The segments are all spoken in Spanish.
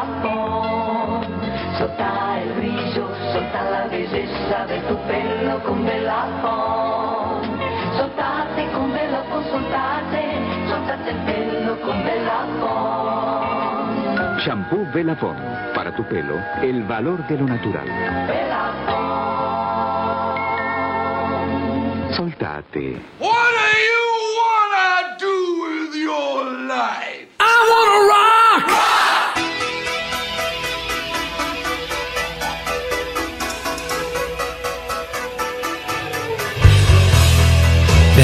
capo, sotto il viso, sotto la visessa del tuo pelo con bella po. Sottate con bella po, sottate, sottate il pelo con bella po. Shampoo Bella Velafon, para tu pelo, il valor de lo natural. Velafon. Soltate. What are you?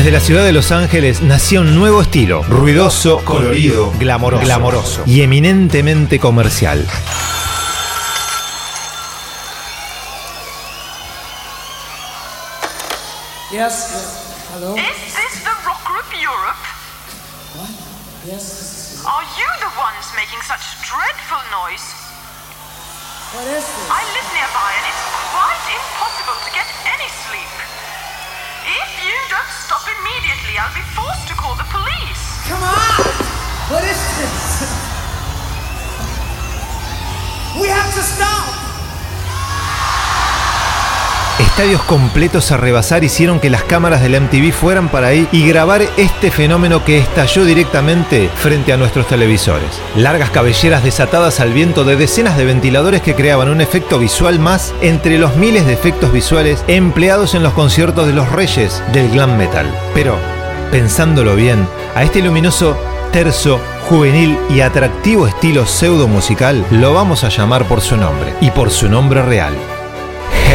Desde la ciudad de Los Ángeles nacía un nuevo estilo, ruidoso, colorido, glamoroso, glamoroso y eminentemente comercial. Yes, yes. Hello? Is this the rock group Europe? What? Yes. Are you the ones making such dreadful noise? What is this? I live nearby and it's quite impossible to get any sleep. If you don't stop immediately, I'll be forced to call the police. Come on! What is this? We have to stop! Estadios completos a rebasar hicieron que las cámaras del MTV fueran para ahí y grabar este fenómeno que estalló directamente frente a nuestros televisores. Largas cabelleras desatadas al viento de decenas de ventiladores que creaban un efecto visual más entre los miles de efectos visuales empleados en los conciertos de los reyes del glam metal. Pero, pensándolo bien, a este luminoso, terso, juvenil y atractivo estilo pseudo musical lo vamos a llamar por su nombre y por su nombre real.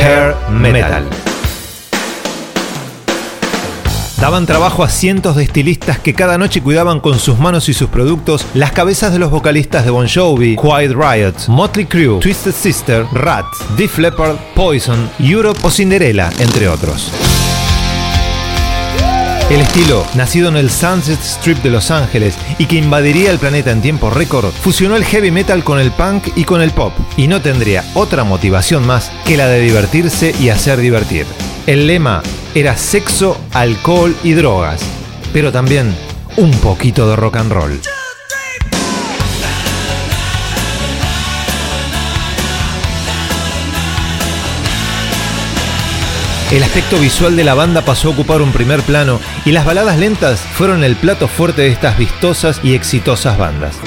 Hair Metal. Daban trabajo a cientos de estilistas que cada noche cuidaban con sus manos y sus productos las cabezas de los vocalistas de Bon Jovi, Quiet Riot, Motley Crue, Twisted Sister, Rat, Def Leppard, Poison, Europe o Cinderella, entre otros. El estilo, nacido en el Sunset Strip de Los Ángeles y que invadiría el planeta en tiempo récord, fusionó el heavy metal con el punk y con el pop, y no tendría otra motivación más que la de divertirse y hacer divertir. El lema era sexo, alcohol y drogas, pero también un poquito de rock and roll. El aspecto visual de la banda pasó a ocupar un primer plano y las baladas lentas fueron el plato fuerte de estas vistosas y exitosas bandas.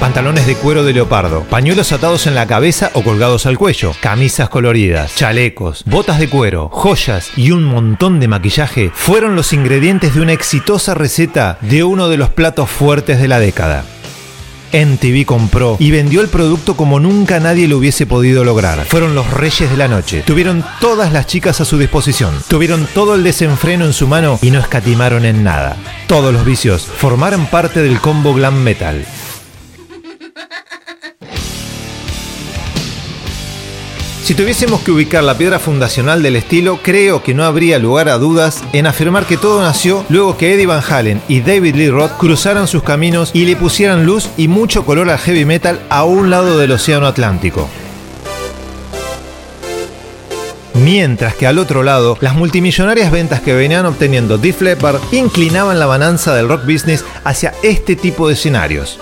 Pantalones de cuero de leopardo, pañuelos atados en la cabeza o colgados al cuello, camisas coloridas, chalecos, botas de cuero, joyas y un montón de maquillaje fueron los ingredientes de una exitosa receta de uno de los platos fuertes de la década. MTV compró y vendió el producto como nunca nadie lo hubiese podido lograr. Fueron los reyes de la noche. Tuvieron todas las chicas a su disposición. Tuvieron todo el desenfreno en su mano y no escatimaron en nada. Todos los vicios formaron parte del combo glam metal. Si tuviésemos que ubicar la piedra fundacional del estilo, creo que no habría lugar a dudas en afirmar que todo nació luego que Eddie Van Halen y David Lee Roth cruzaran sus caminos y le pusieran luz y mucho color al heavy metal a un lado del Océano Atlántico. Mientras que al otro lado, las multimillonarias ventas que venían obteniendo Def Leppard inclinaban la balanza del rock business hacia este tipo de escenarios.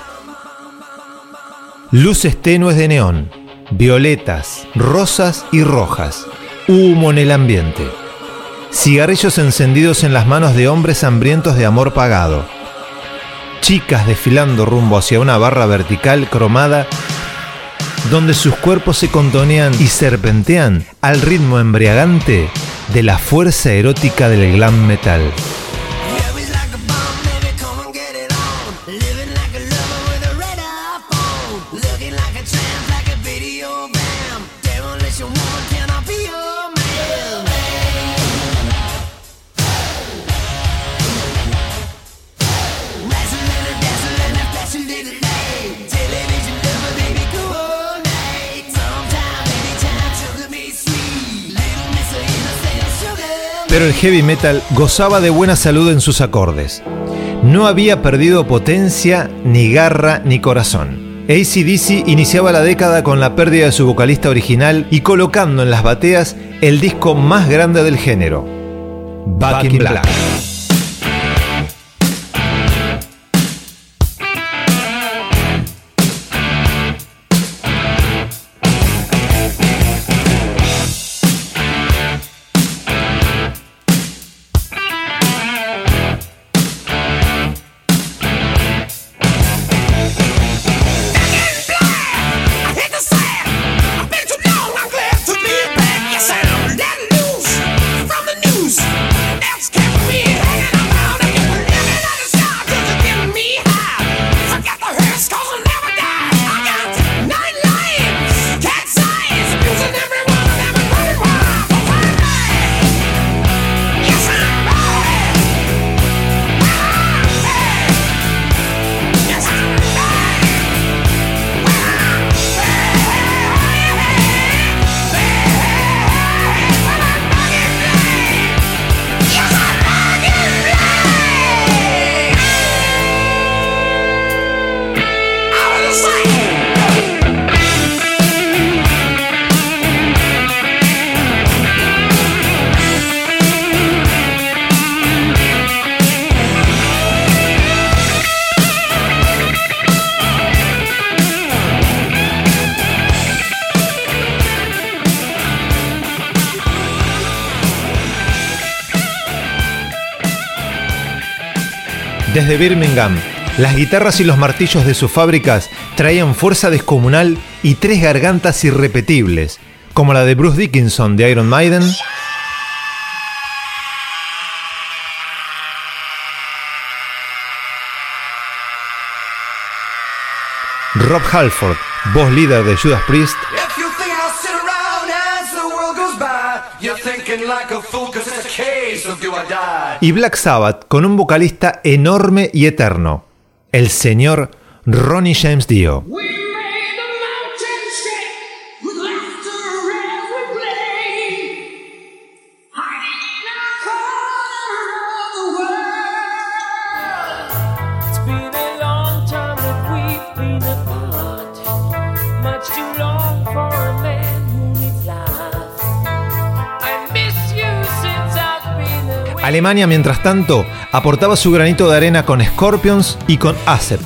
Luces tenues de neón, violetas, rosas y rojas, humo en el ambiente, cigarrillos encendidos en las manos de hombres hambrientos de amor pagado, chicas desfilando rumbo hacia una barra vertical cromada donde sus cuerpos se contonean y serpentean al ritmo embriagante de la fuerza erótica del glam metal. Pero el heavy metal gozaba de buena salud en sus acordes. No había perdido potencia, ni garra, ni corazón. ACDC iniciaba la década con la pérdida de su vocalista original y colocando en las bateas el disco más grande del género, Back, in Black. Desde Birmingham, las guitarras y los martillos de sus fábricas traían fuerza descomunal y tres gargantas irrepetibles, como la de Bruce Dickinson de Iron Maiden, Rob Halford, voz líder de Judas Priest, Y Black Sabbath con un vocalista enorme y eterno, el señor Ronnie James Dio. Alemania, mientras tanto, aportaba su granito de arena con Scorpions y con Accept.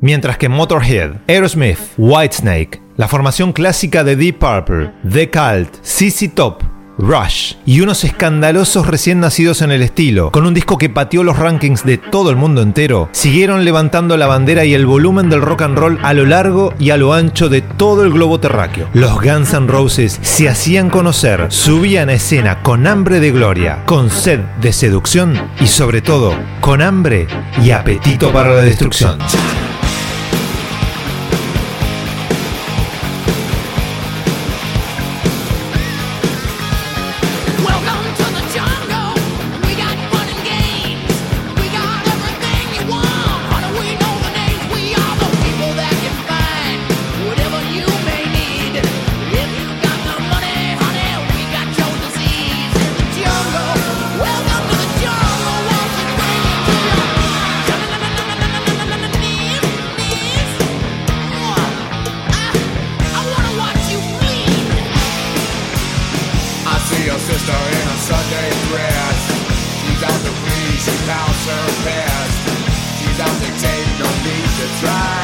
Mientras que Motorhead, Aerosmith, Whitesnake, la formación clásica de Deep Purple, The Cult, CC Top, Rush y unos escandalosos recién nacidos en el estilo, con un disco que pateó los rankings de todo el mundo entero, siguieron levantando la bandera y el volumen del rock and roll a lo largo y a lo ancho de todo el globo terráqueo. Los Guns N' Roses se hacían conocer, subían a escena con hambre de gloria, con sed de seducción y sobre todo con hambre y apetito para la destrucción. In a Sunday dress. She's out to please, she pounds her best. She's out to take, no need to try.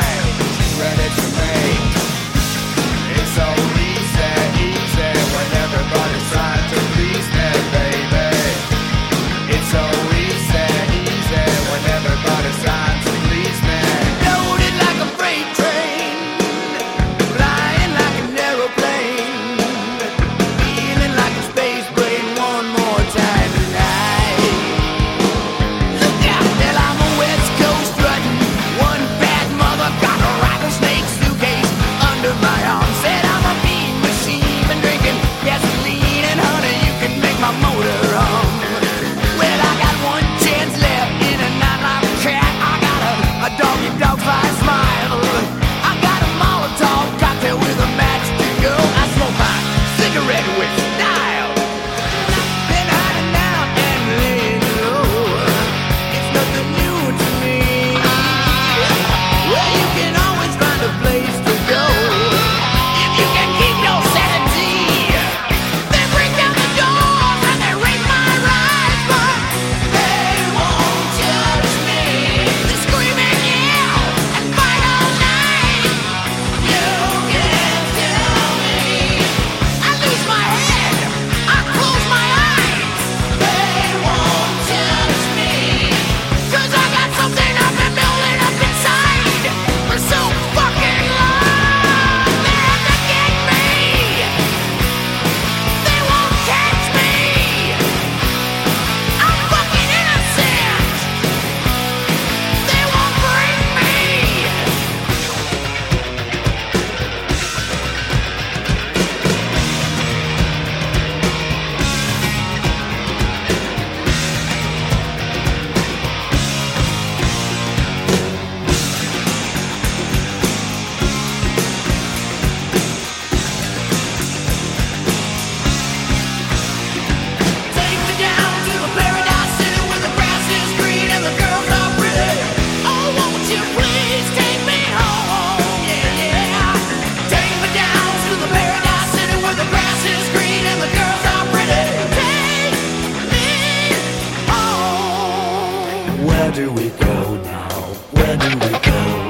Do we go now? Where do we go?